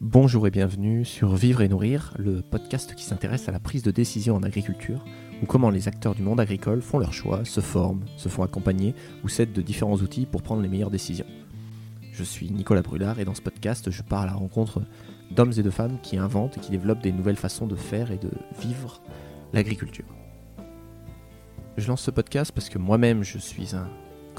Bonjour et bienvenue sur Vivre et Nourrir, le podcast qui s'intéresse à la prise de décision en agriculture, ou comment les acteurs du monde agricole font leurs choix, se forment, se font accompagner ou s'aident de différents outils pour prendre les meilleures décisions. Je suis Nicolas Brulard et dans ce podcast, je pars à la rencontre d'hommes et de femmes qui inventent et qui développent des nouvelles façons de faire et de vivre l'agriculture. Je lance ce podcast parce que moi-même je suis un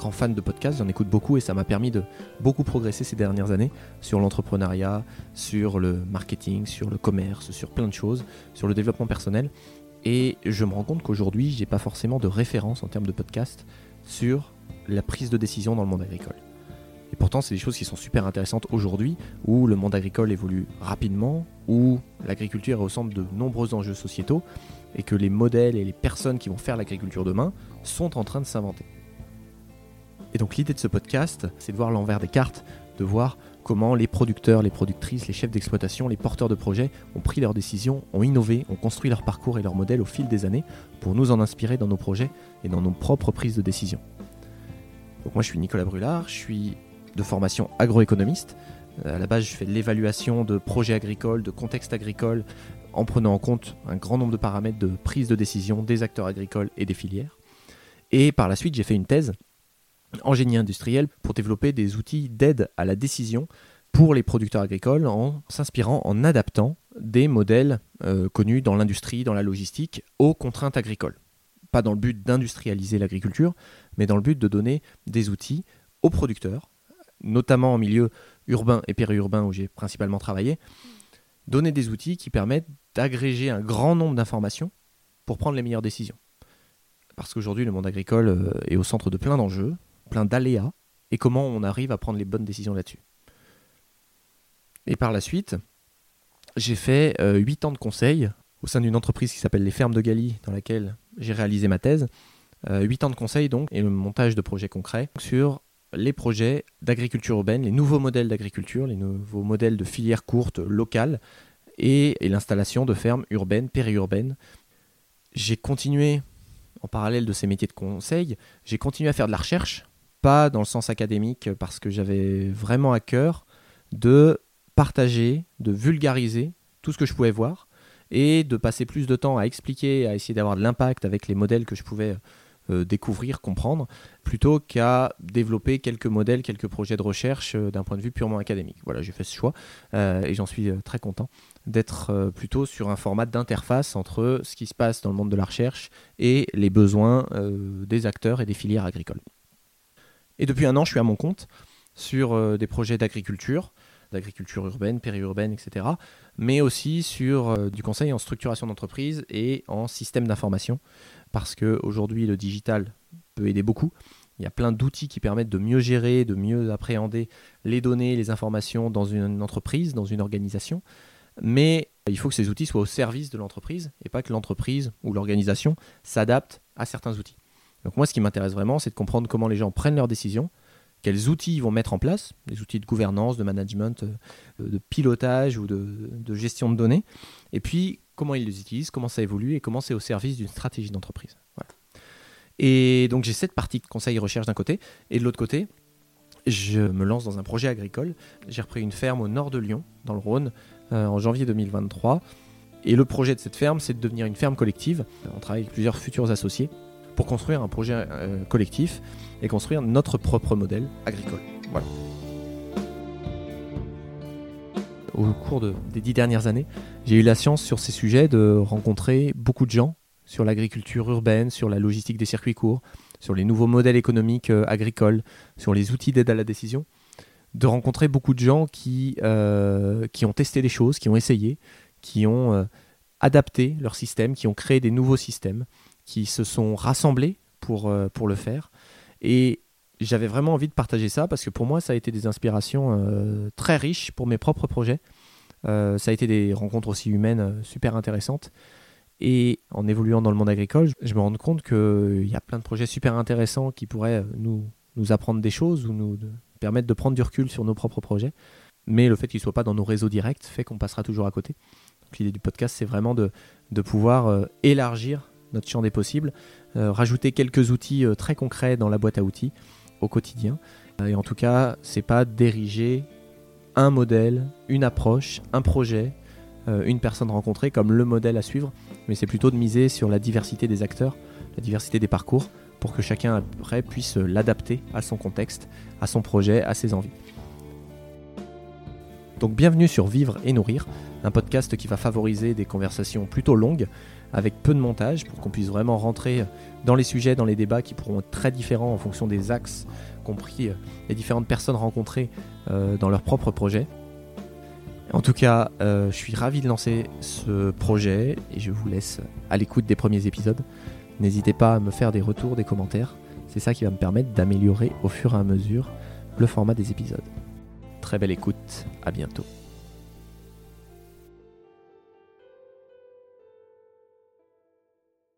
grand fan de podcasts, j'en écoute beaucoup et ça m'a permis de beaucoup progresser ces dernières années sur l'entrepreneuriat, sur le marketing, sur le commerce, sur plein de choses, sur le développement personnel. Et je me rends compte qu'aujourd'hui, j'ai pas forcément de référence en termes de podcast sur la prise de décision dans le monde agricole. Et pourtant, c'est des choses qui sont super intéressantes aujourd'hui, où le monde agricole évolue rapidement, où l'agriculture est au centre de nombreux enjeux sociétaux, et que les modèles et les personnes qui vont faire l'agriculture demain sont en train de s'inventer. Donc l'idée de ce podcast, c'est de voir l'envers des cartes, de voir comment les producteurs, les productrices, les chefs d'exploitation, les porteurs de projets ont pris leurs décisions, ont innové, ont construit leur parcours et leur modèle au fil des années pour nous en inspirer dans nos projets et dans nos propres prises de décision. Donc moi je suis Nicolas Brulard, je suis de formation agroéconomiste. À la base je fais de l'évaluation de projets agricoles, de contexte agricole, en prenant en compte un grand nombre de paramètres de prise de décision des acteurs agricoles et des filières. Et par la suite j'ai fait une thèse en génie industriel pour développer des outils d'aide à la décision pour les producteurs agricoles en s'inspirant, en adaptant des modèles euh, connus dans l'industrie, dans la logistique, aux contraintes agricoles. Pas dans le but d'industrialiser l'agriculture, mais dans le but de donner des outils aux producteurs, notamment en milieu urbain et périurbain où j'ai principalement travaillé, donner des outils qui permettent d'agréger un grand nombre d'informations pour prendre les meilleures décisions. Parce qu'aujourd'hui, le monde agricole euh, est au centre de plein d'enjeux, plein d'aléas et comment on arrive à prendre les bonnes décisions là-dessus. Et par la suite, j'ai fait euh, huit 8 ans de conseil au sein d'une entreprise qui s'appelle les Fermes de Galie, dans laquelle j'ai réalisé ma thèse. 8 euh, ans de conseil donc, et le montage de projets concrets sur les projets d'agriculture urbaine, les nouveaux modèles d'agriculture, les nouveaux modèles de filières courtes locales et, et l'installation de fermes urbaines, périurbaines. J'ai continué, en parallèle de ces métiers de conseil, j'ai continué à faire de la recherche pas dans le sens académique, parce que j'avais vraiment à cœur de partager, de vulgariser tout ce que je pouvais voir et de passer plus de temps à expliquer, à essayer d'avoir de l'impact avec les modèles que je pouvais euh, découvrir, comprendre, plutôt qu'à développer quelques modèles, quelques projets de recherche euh, d'un point de vue purement académique. Voilà, j'ai fait ce choix euh, et j'en suis très content d'être plutôt sur un format d'interface entre ce qui se passe dans le monde de la recherche et les besoins des acteurs et des filières agricoles. Et depuis un an, je suis à mon compte sur euh, des projets d'agriculture, d'agriculture urbaine, périurbaine, etc. Mais aussi sur euh, du conseil en structuration d'entreprise et en système d'information. Parce qu'aujourd'hui, le digital peut aider beaucoup. Il y a plein d'outils qui permettent de mieux gérer, de mieux appréhender les données, les informations dans une entreprise, dans une organisation. Mais il faut que ces outils soient au service de l'entreprise et pas que l'entreprise ou l'organisation s'adapte à certains outils. Donc moi, ce qui m'intéresse vraiment, c'est de comprendre comment les gens prennent leurs décisions, quels outils ils vont mettre en place, des outils de gouvernance, de management, euh, de pilotage ou de, gestion de données, et puis comment ils les utilisent, comment ça évolue et comment c'est au service d'une stratégie d'entreprise. Et donc j'ai cette partie de conseil et recherche d'un côté, et de l'autre côté, je me lance dans un projet agricole. J'ai repris une ferme au nord de Lyon, dans le Rhône, euh, en janvier 2023. Et le projet de cette ferme, c'est de devenir une ferme collective. On travaille avec plusieurs futurs associés pour construire un projet euh, collectif et construire notre propre modèle agricole. Au cours des dix dernières années, j'ai eu la chance sur ces sujets de rencontrer beaucoup de gens sur l'agriculture urbaine, sur la logistique des circuits courts, sur les nouveaux modèles économiques euh, agricoles, sur les outils d'aide à la décision, de rencontrer beaucoup de gens qui, euh, qui ont testé des choses, qui ont essayé, qui ont adapté leur système, qui ont créé des nouveaux systèmes qui se sont rassemblés pour, euh, pour le faire. Et j'avais vraiment envie de partager ça parce que pour moi, ça a été des inspirations euh, très riches pour mes propres projets. Euh, ça a été des rencontres aussi humaines super intéressantes. Et en évoluant dans le monde agricole, je me rends compte qu'il y a plein de projets super intéressants qui pourraient nous, nous apprendre des choses ou nous permettre de prendre du recul sur nos propres projets. Mais le fait qu'ils ne soient pas dans nos réseaux directs fait qu'on passera toujours à côté. L'idée du podcast, c'est vraiment de, de pouvoir élargir notre champ des possibles, euh, rajouter quelques outils euh, très concrets dans la boîte à outils au quotidien. Euh, et en tout cas, c'est pas d'ériger un modèle, une approche, un projet, une personne rencontrée comme le modèle à suivre, mais c'est plutôt de miser sur la diversité des acteurs, la diversité des parcours, pour que chacun après puisse l'adapter à son contexte, à son projet, à ses envies. Donc bienvenue sur Vivre et Nourrir, un podcast qui va favoriser des conversations plutôt longues, avec peu de montage, pour qu'on puisse vraiment rentrer dans les sujets, dans les débats qui pourront être très différents en fonction des axes, compris euh, les différentes personnes rencontrées euh, dans leur propre projet. En tout cas, euh, je suis ravi de lancer ce projet et je vous laisse à l'écoute des premiers épisodes. N'hésitez pas à me faire des retours, des commentaires. C'est ça qui va me permettre d'améliorer au fur et à mesure le format des épisodes. Très belle écoute, à bientôt.